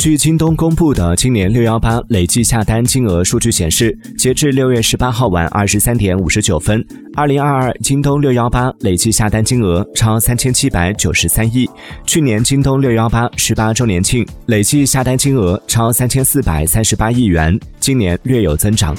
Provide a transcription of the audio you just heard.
据京东公布的今年六幺八累计下单金额数据显示截至六月十八号晚二十三点五十九分二零二二京东六幺八累计下单金额超三千七百九十三亿。去年京东六幺八十八周年庆累计下单金额超三千四百三十八亿元今年略有增长。